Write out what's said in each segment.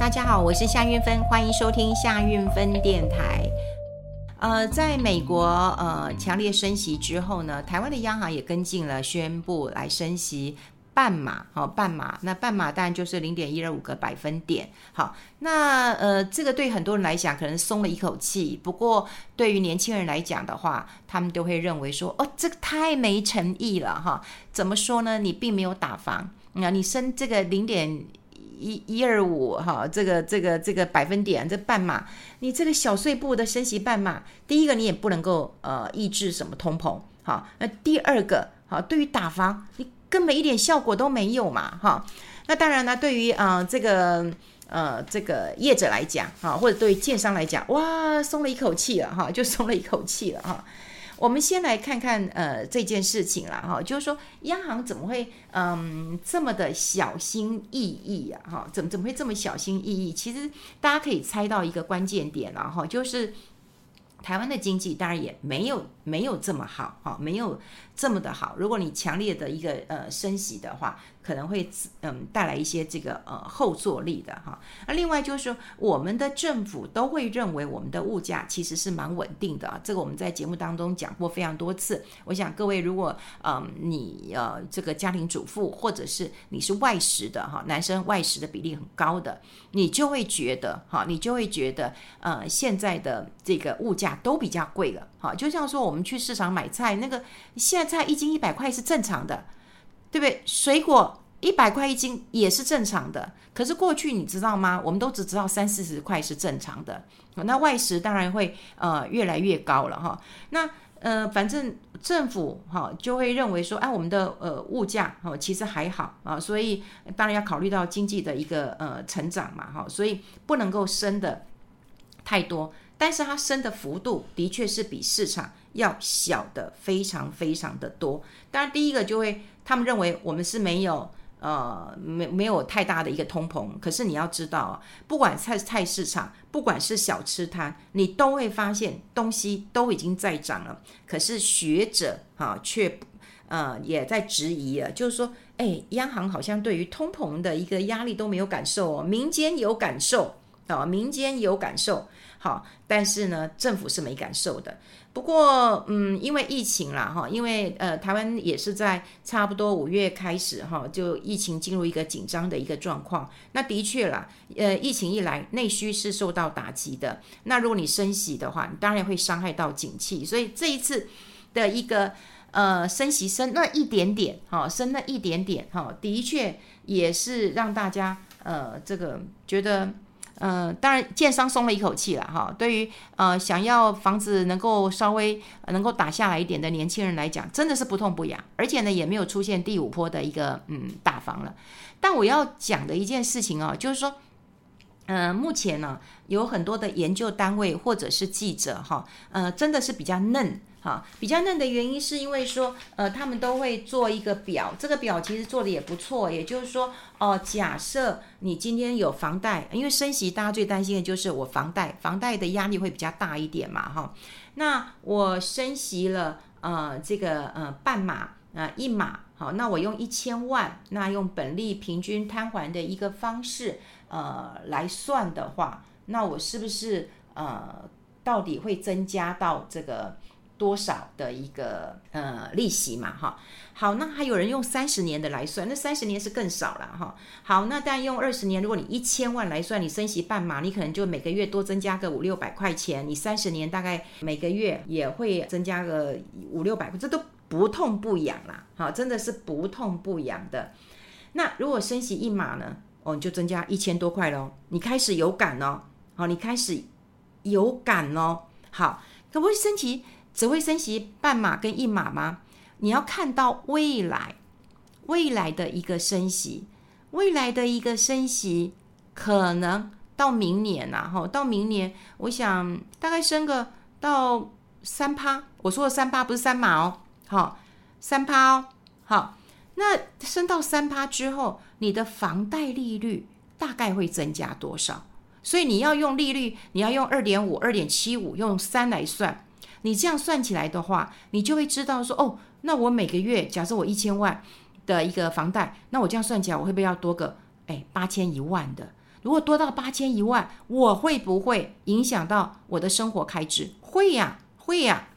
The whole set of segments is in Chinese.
大家好，我是夏运芬，欢迎收听夏运芬电台。呃，在美国呃强烈升息之后呢，台湾的央行也跟进了，宣布来升息半码，好、哦、半码，那半码当然就是零点一二五个百分点。好，那呃这个对很多人来讲可能松了一口气，不过对于年轻人来讲的话，他们都会认为说，哦，这个太没诚意了哈。怎么说呢？你并没有打房，那你升这个零点。一一二五哈，这个这个这个百分点，这半码，你这个小碎步的升息半码，第一个你也不能够呃抑制什么通膨，好，那第二个好，对于打房你根本一点效果都没有嘛，哈，那当然呢，对于啊、这个呃这个业者来讲，哈，或者对建商来讲，哇，松了一口气了哈，就松了一口气了哈。我们先来看看呃这件事情啦哈，就是说央行怎么会嗯这么的小心翼翼啊哈？怎么怎么会这么小心翼翼？其实大家可以猜到一个关键点了哈，就是台湾的经济当然也没有没有这么好哈，没有这么的好。如果你强烈的一个呃升息的话。可能会嗯带来一些这个呃后坐力的哈。那另外就是说，我们的政府都会认为我们的物价其实是蛮稳定的啊。这个我们在节目当中讲过非常多次。我想各位如果嗯你呃这个家庭主妇或者是你是外食的哈，男生外食的比例很高的，你就会觉得哈，你就会觉得呃现在的这个物价都比较贵了哈。就像说我们去市场买菜，那个现在菜一斤一百块是正常的。对不对？水果一百块一斤也是正常的。可是过去你知道吗？我们都只知道三四十块是正常的。那外食当然会呃越来越高了哈。那呃反正政府哈就会认为说，哎，我们的呃物价哈其实还好啊，所以当然要考虑到经济的一个呃成长嘛哈，所以不能够升的太多。但是它升的幅度的确是比市场要小的非常非常的多。当然第一个就会。他们认为我们是没有呃没没有太大的一个通膨，可是你要知道啊，不管菜菜市场，不管是小吃摊，你都会发现东西都已经在涨了。可是学者哈却呃也在质疑了，就是说，哎，央行好像对于通膨的一个压力都没有感受哦，民间有感受啊，民间有感受。好，但是呢，政府是没感受的。不过，嗯，因为疫情啦，哈，因为呃，台湾也是在差不多五月开始哈，就疫情进入一个紧张的一个状况。那的确啦，呃，疫情一来，内需是受到打击的。那如果你升息的话，你当然会伤害到景气。所以这一次的一个呃升息升那一点点，哈，升那一点点，哈，的确也是让大家呃这个觉得。嗯、呃，当然，建商松了一口气了哈。对于呃想要房子能够稍微能够打下来一点的年轻人来讲，真的是不痛不痒，而且呢也没有出现第五波的一个嗯打房了。但我要讲的一件事情啊，就是说，嗯、目前呢有很多的研究单位或者是记者哈，呃，真的是比较嫩。好，比较嫩的原因是因为说，呃，他们都会做一个表，这个表其实做的也不错。也就是说，哦、假设你今天有房贷，因为升息，大家最担心的就是我房贷，房贷的压力会比较大一点嘛，哈。那我升息了，呃，这个呃半码，呃一码，好，那我用一千万，那用本利平均摊还的一个方式，呃来算的话，那我是不是呃到底会增加到这个？多少的一个呃利息嘛哈，好，那还有人用三十年的来算，那三十年是更少了哈。好，那但用二十年，如果你一千万来算，你升息半码，你可能就每个月多增加个五六百块钱。你三十年大概每个月也会增加个五六百块，这都不痛不痒啦，好，真的是不痛不痒的。那如果升息一码呢？哦，你就增加一千多块喽，你开始有感哦，好，你开始有感哦，好，可不可以升息？只会升息半码跟一码吗？你要看到未来，未来的一个升息，未来的一个升息，可能到明年呐，哈，到明年，我想大概升个到三趴。我说的三趴不是三码哦，好，三趴哦，好，那升到三趴之后，你的房贷利率大概会增加多少？所以你要用利率，你要用二点五、二点七五，用三来算。你这样算起来的话，你就会知道说，哦，那我每个月假设我一千万的一个房贷，那我这样算起来，我会不会要多个哎八千一万的？如果多到八千一万，我会不会影响到我的生活开支？会呀，会呀。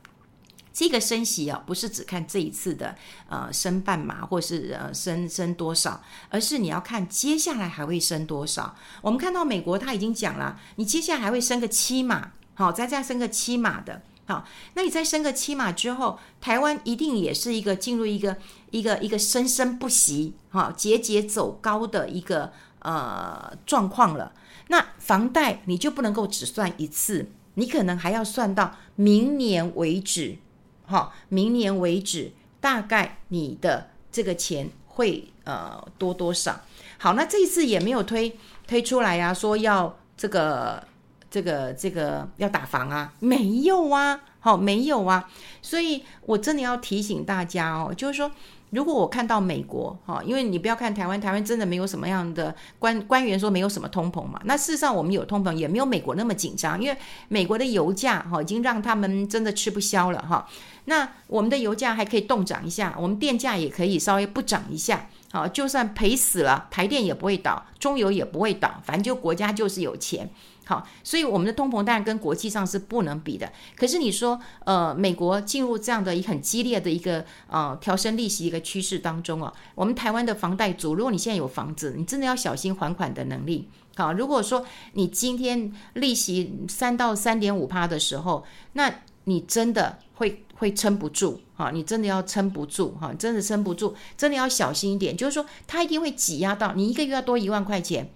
这个升息啊，不是只看这一次的呃升半码，或是呃升升多少，而是你要看接下来还会升多少。我们看到美国他已经讲了，你接下来还会升个七码，好，再再升个七码的，好，那你再升个七码之后，台湾一定也是一个进入一个一个一个生生不息，哈，节节走高的一个呃状况了。那房贷你就不能够只算一次，你可能还要算到明年为止。哈，明年为止，大概你的这个钱会呃多多少？好，那这一次也没有推推出来呀、啊，说要这个这个这个要打房啊，没有啊，好，没有啊，所以我真的要提醒大家哦，就是说。如果我看到美国，哈，因为你不要看台湾，台湾真的没有什么样的官官员说没有什么通膨嘛。那事实上我们有通膨，也没有美国那么紧张，因为美国的油价哈已经让他们真的吃不消了哈。那我们的油价还可以动涨一下，我们电价也可以稍微不涨一下，好，就算赔死了，台电也不会倒，中油也不会倒，反正就国家就是有钱。好，所以我们的通膨当然跟国际上是不能比的。可是你说，呃，美国进入这样的一很激烈的一个呃调升利息一个趋势当中啊，我们台湾的房贷族，如果你现在有房子，你真的要小心还款的能力。好，如果说你今天利息三到三点五趴的时候，那你真的会会撑不住啊！你真的要撑不住哈，真的撑不住，真的要小心一点。就是说，它一定会挤压到你一个月要多一万块钱。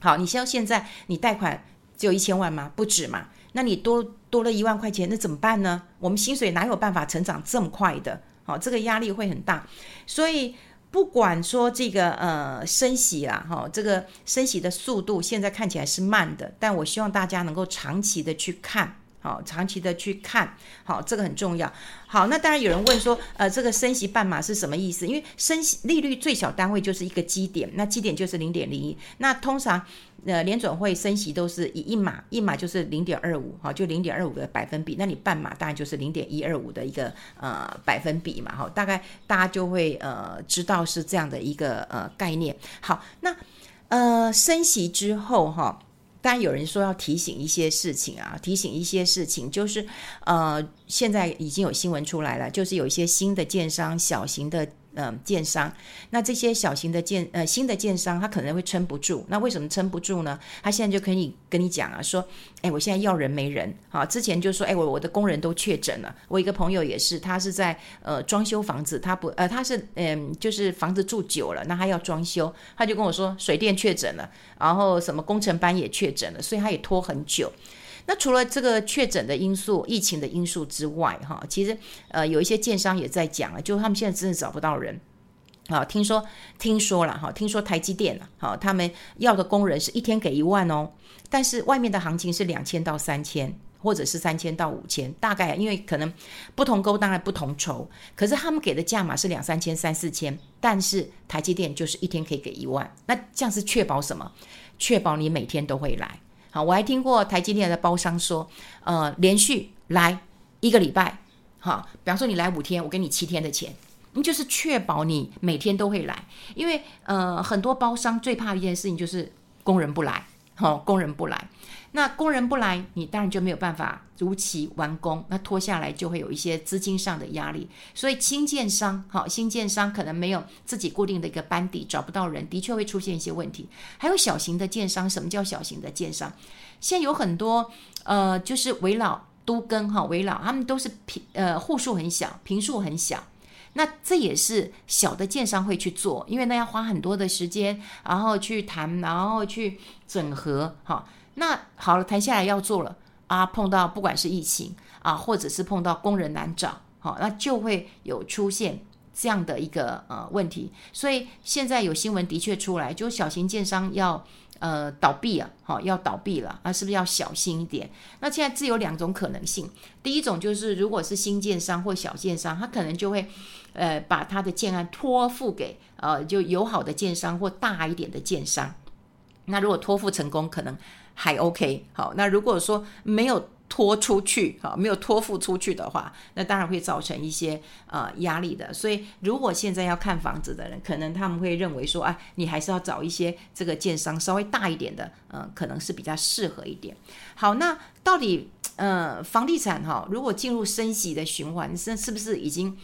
好，你像现在你贷款只有一千万吗？不止嘛？那你多多了一万块钱，那怎么办呢？我们薪水哪有办法成长这么快的？好，这个压力会很大。所以不管说这个呃升息啦，哈，这个升息的速度现在看起来是慢的，但我希望大家能够长期的去看。好，长期的去看，好，这个很重要。好，那当然有人问说，呃，这个升息半码是什么意思？因为升息利率最小单位就是一个基点，那基点就是零点零一。那通常，呃，联准会升息都是以一码，一码就是零点二五，好，就零点二五个百分比。那你半码当然就是零点一二五的一个呃百分比嘛，好，大概大家就会呃知道是这样的一个呃概念。好，那呃升息之后哈。但有人说要提醒一些事情啊，提醒一些事情，就是呃，现在已经有新闻出来了，就是有一些新的建商，小型的。嗯，建商，那这些小型的建呃新的建商，他可能会撑不住。那为什么撑不住呢？他现在就可以跟你讲啊，说，哎，我现在要人没人啊。之前就说，哎，我我的工人都确诊了。我一个朋友也是，他是在呃装修房子，他不呃他是嗯就是房子住久了，那他要装修，他就跟我说水电确诊了，然后什么工程班也确诊了，所以他也拖很久。那除了这个确诊的因素、疫情的因素之外，哈，其实呃有一些建商也在讲啊，就他们现在真的找不到人，啊，听说听说了哈，听说台积电啊，他们要的工人是一天给一万哦，但是外面的行情是两千到三千，或者是三千到五千，大概因为可能不同工当然不同酬，可是他们给的价码是两三千、三四千，但是台积电就是一天可以给一万，那这样是确保什么？确保你每天都会来。好，我还听过台积电的包商说，呃，连续来一个礼拜，哈，比方说你来五天，我给你七天的钱，你就是确保你每天都会来，因为呃，很多包商最怕的一件事情就是工人不来。哈、工人不来，那工人不来，你当然就没有办法如期完工，那拖下来就会有一些资金上的压力。所以新建商，好、新建商可能没有自己固定的一个班底，找不到人，的确会出现一些问题。还有小型的建商，什么叫小型的建商？现在有很多，呃，就是围老都跟哈，围老他们都是平，呃，户数很小，坪数很小。那这也是小的建商会去做，因为那要花很多的时间，然后去谈，然后去整合，哈。那好了，谈下来要做了啊，碰到不管是疫情啊，或者是碰到工人难找，好，那就会有出现这样的一个呃问题。所以现在有新闻的确出来，就小型建商要。呃，倒闭了，好，要倒闭了，那是不是要小心一点？那现在只有两种可能性，第一种就是如果是新建商或小建商，他可能就会，呃，把他的建案托付给呃就友好的建商或大一点的建商。那如果托付成功，可能还 OK。好，那如果说没有托出去哈，没有托付出去的话，那当然会造成一些呃压力的。所以，如果现在要看房子的人，可能他们会认为说，啊，你还是要找一些这个建商稍微大一点的，嗯、可能是比较适合一点。好，那到底呃房地产哈，如果进入升息的循环，是是不是已经？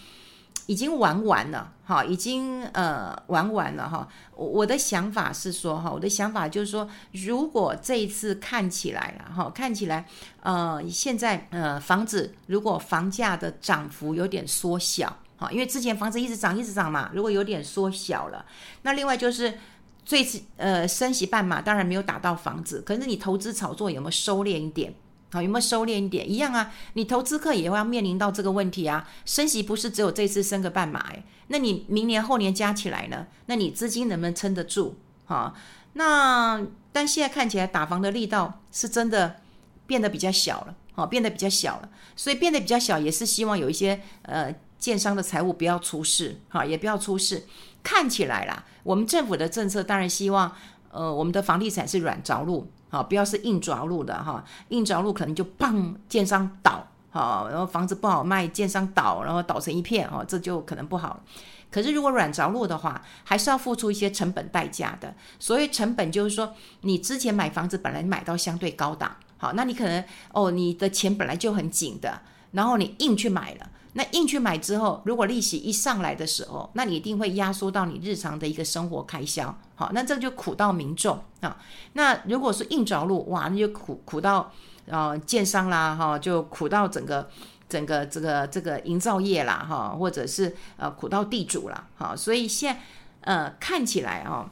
已经玩完了，哈，已经呃玩完了哈。我我的想法是说，哈，我的想法就是说，如果这一次看起来了，哈，看起来，呃，现在呃房子如果房价的涨幅有点缩小，哈，因为之前房子一直涨一直涨嘛，如果有点缩小了，那另外就是最次呃升息半码，当然没有打到房子，可是你投资炒作有没有收敛一点？好，有没有收敛一点？一样啊，你投资客也会要面临到这个问题啊。升息不是只有这次升个半码诶，那你明年后年加起来呢？那你资金能不能撑得住？哈，那但现在看起来打房的力道是真的变得比较小了，好，变得比较小了。所以变得比较小，也是希望有一些呃建商的财务不要出事，哈，也不要出事。看起来啦，我们政府的政策当然希望呃我们的房地产是软着陆。啊，不要是硬着陆的哈，硬着陆可能就砰，建商倒，好，然后房子不好卖，建商倒，然后倒成一片，哦，这就可能不好。可是如果软着陆的话，还是要付出一些成本代价的。所谓成本就是说，你之前买房子本来买到相对高档，好，那你可能哦，你的钱本来就很紧的，然后你硬去买了。那硬去买之后，如果利息一上来的时候，那你一定会压缩到你日常的一个生活开销，好，那这就苦到民众。啊。那如果是硬着陆，哇，那就苦苦到呃建商啦，哈，就苦到整个整个这个这个营造业啦，哈，或者是呃苦到地主啦，好，所以现在呃看起来啊，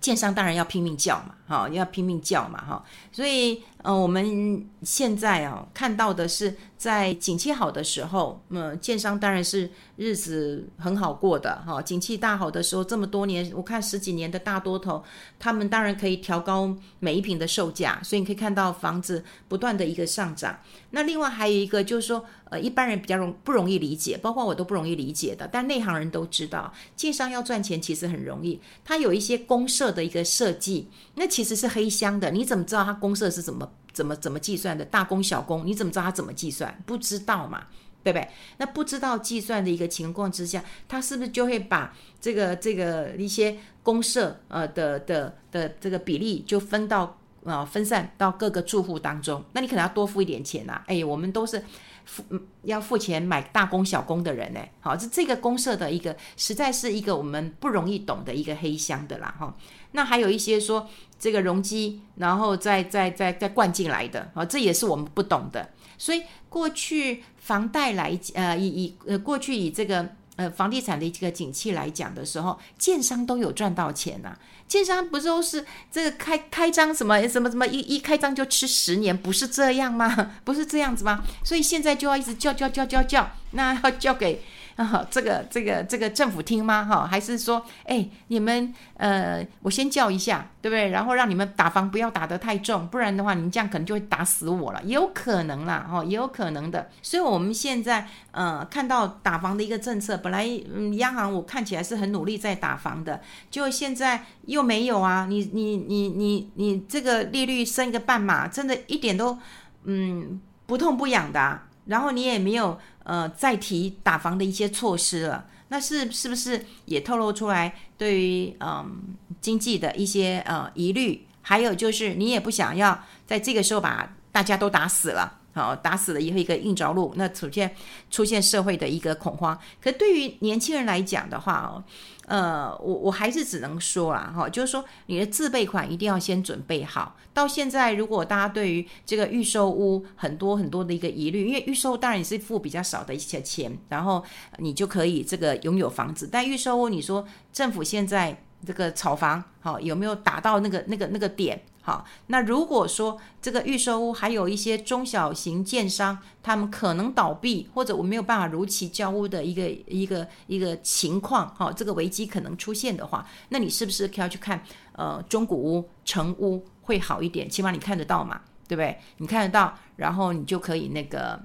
建商当然要拼命叫嘛，哈，要拼命叫嘛，哈，所以呃我们现在啊看到的是。在景气好的时候，嗯，建商当然是日子很好过的哈。景气大好的时候，这么多年，我看十几年的大多头，他们当然可以调高每一平的售价，所以你可以看到房子不断的一个上涨。那另外还有一个就是说，呃，一般人比较容不容易理解，包括我都不容易理解的，但内行人都知道，建商要赚钱其实很容易，他有一些公社的一个设计，那其实是黑箱的，你怎么知道他公社是怎么？怎么怎么计算的？大工小工，你怎么知道他怎么计算？不知道嘛，对不对？那不知道计算的一个情况之下，他是不是就会把这个这个一些公社呃的的的这个比例就分到、呃、分散到各个住户当中？那你可能要多付一点钱呐、啊。哎，我们都是付要付钱买大工小工的人呢。好，这这个公社的一个实在是一个我们不容易懂的一个黑箱的啦哈。那还有一些说。这个容积，然后再再再再灌进来的啊，这也是我们不懂的。所以过去房贷来呃以以呃过去以这个呃房地产的这个景气来讲的时候，建商都有赚到钱呐、建商不是都是这个开开张什么什么什么一一开张就吃十年，不是这样吗？不是这样子吗？所以现在就要一直叫叫叫叫叫，那要交给。啊，这个这个这个政府听吗？哈，还是说，哎，你们呃，我先叫一下，对不对？然后让你们打房不要打得太重，不然的话，你们这样可能就会打死我了，也有可能啦，哈，也有可能的。所以我们现在呃，看到打房的一个政策，本来嗯，央行我看起来是很努力在打房的，就现在又没有啊，你你你你你这个利率升一个半码，真的一点都嗯不痛不痒的啊。然后你也没有呃再提打房的一些措施了，那是是不是也透露出来对于嗯、经济的一些呃疑虑？还有就是你也不想要在这个时候把大家都打死了，好，打死了以后一个硬着陆，那出现出现社会的一个恐慌。可对于年轻人来讲的话哦。呃，我我还是只能说啦，哈，就是说你的自备款一定要先准备好。到现在，如果大家对于这个预售屋很多很多的一个疑虑，因为预售当然你是付比较少的一些钱，然后你就可以这个拥有房子。但预售屋，你说政府现在这个炒房，好，有没有达到那个那个那个点？好，那如果说这个预售屋还有一些中小型建商，他们可能倒闭，或者我没有办法如期交屋的一个一个一个情况，哈，这个危机可能出现的话，那你是不是可要去看呃中古屋、成屋会好一点？起码你看得到嘛，对不对？你看得到，然后你就可以那个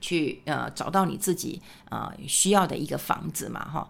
去呃找到你自己呃需要的一个房子嘛，哈。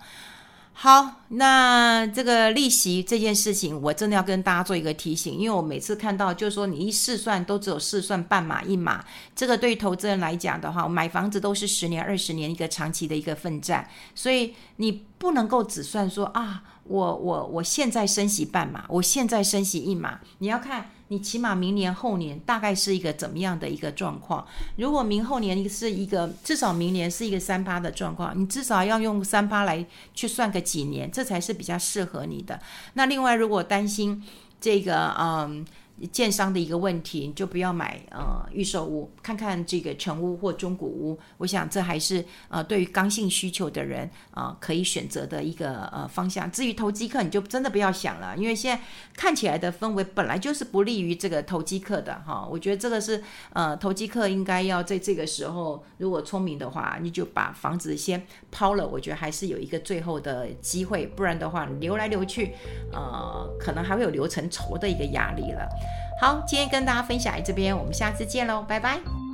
好，那这个利息这件事情，我真的要跟大家做一个提醒，因为我每次看到就是说你一试算都只有试算半码一码，这个对于投资人来讲的话，买房子都是十年、二十年一个长期的一个奋战，所以你不能够只算说啊，我我我现在升息半码，我现在升息一码，你要看。你起码明年后年大概是一个怎么样的一个状况？如果明后年是一个至少明年是一个三八的状况，你至少要用三八来去算个几年，这才是比较适合你的。那另外，如果担心这个嗯。建商的一个问题，你就不要买呃预售屋，看看这个成屋或中古屋。我想这还是呃对于刚性需求的人啊、可以选择的一个呃方向。至于投机客，你就真的不要想了，因为现在看起来的氛围本来就是不利于这个投机客的哈。我觉得这个是呃投机客应该要在这个时候，如果聪明的话，你就把房子先抛了。我觉得还是有一个最后的机会，不然的话你留来留去，呃可能还会有留成仇的一个压力了。好，今天跟大家分享这边，我们下次见喽，拜拜。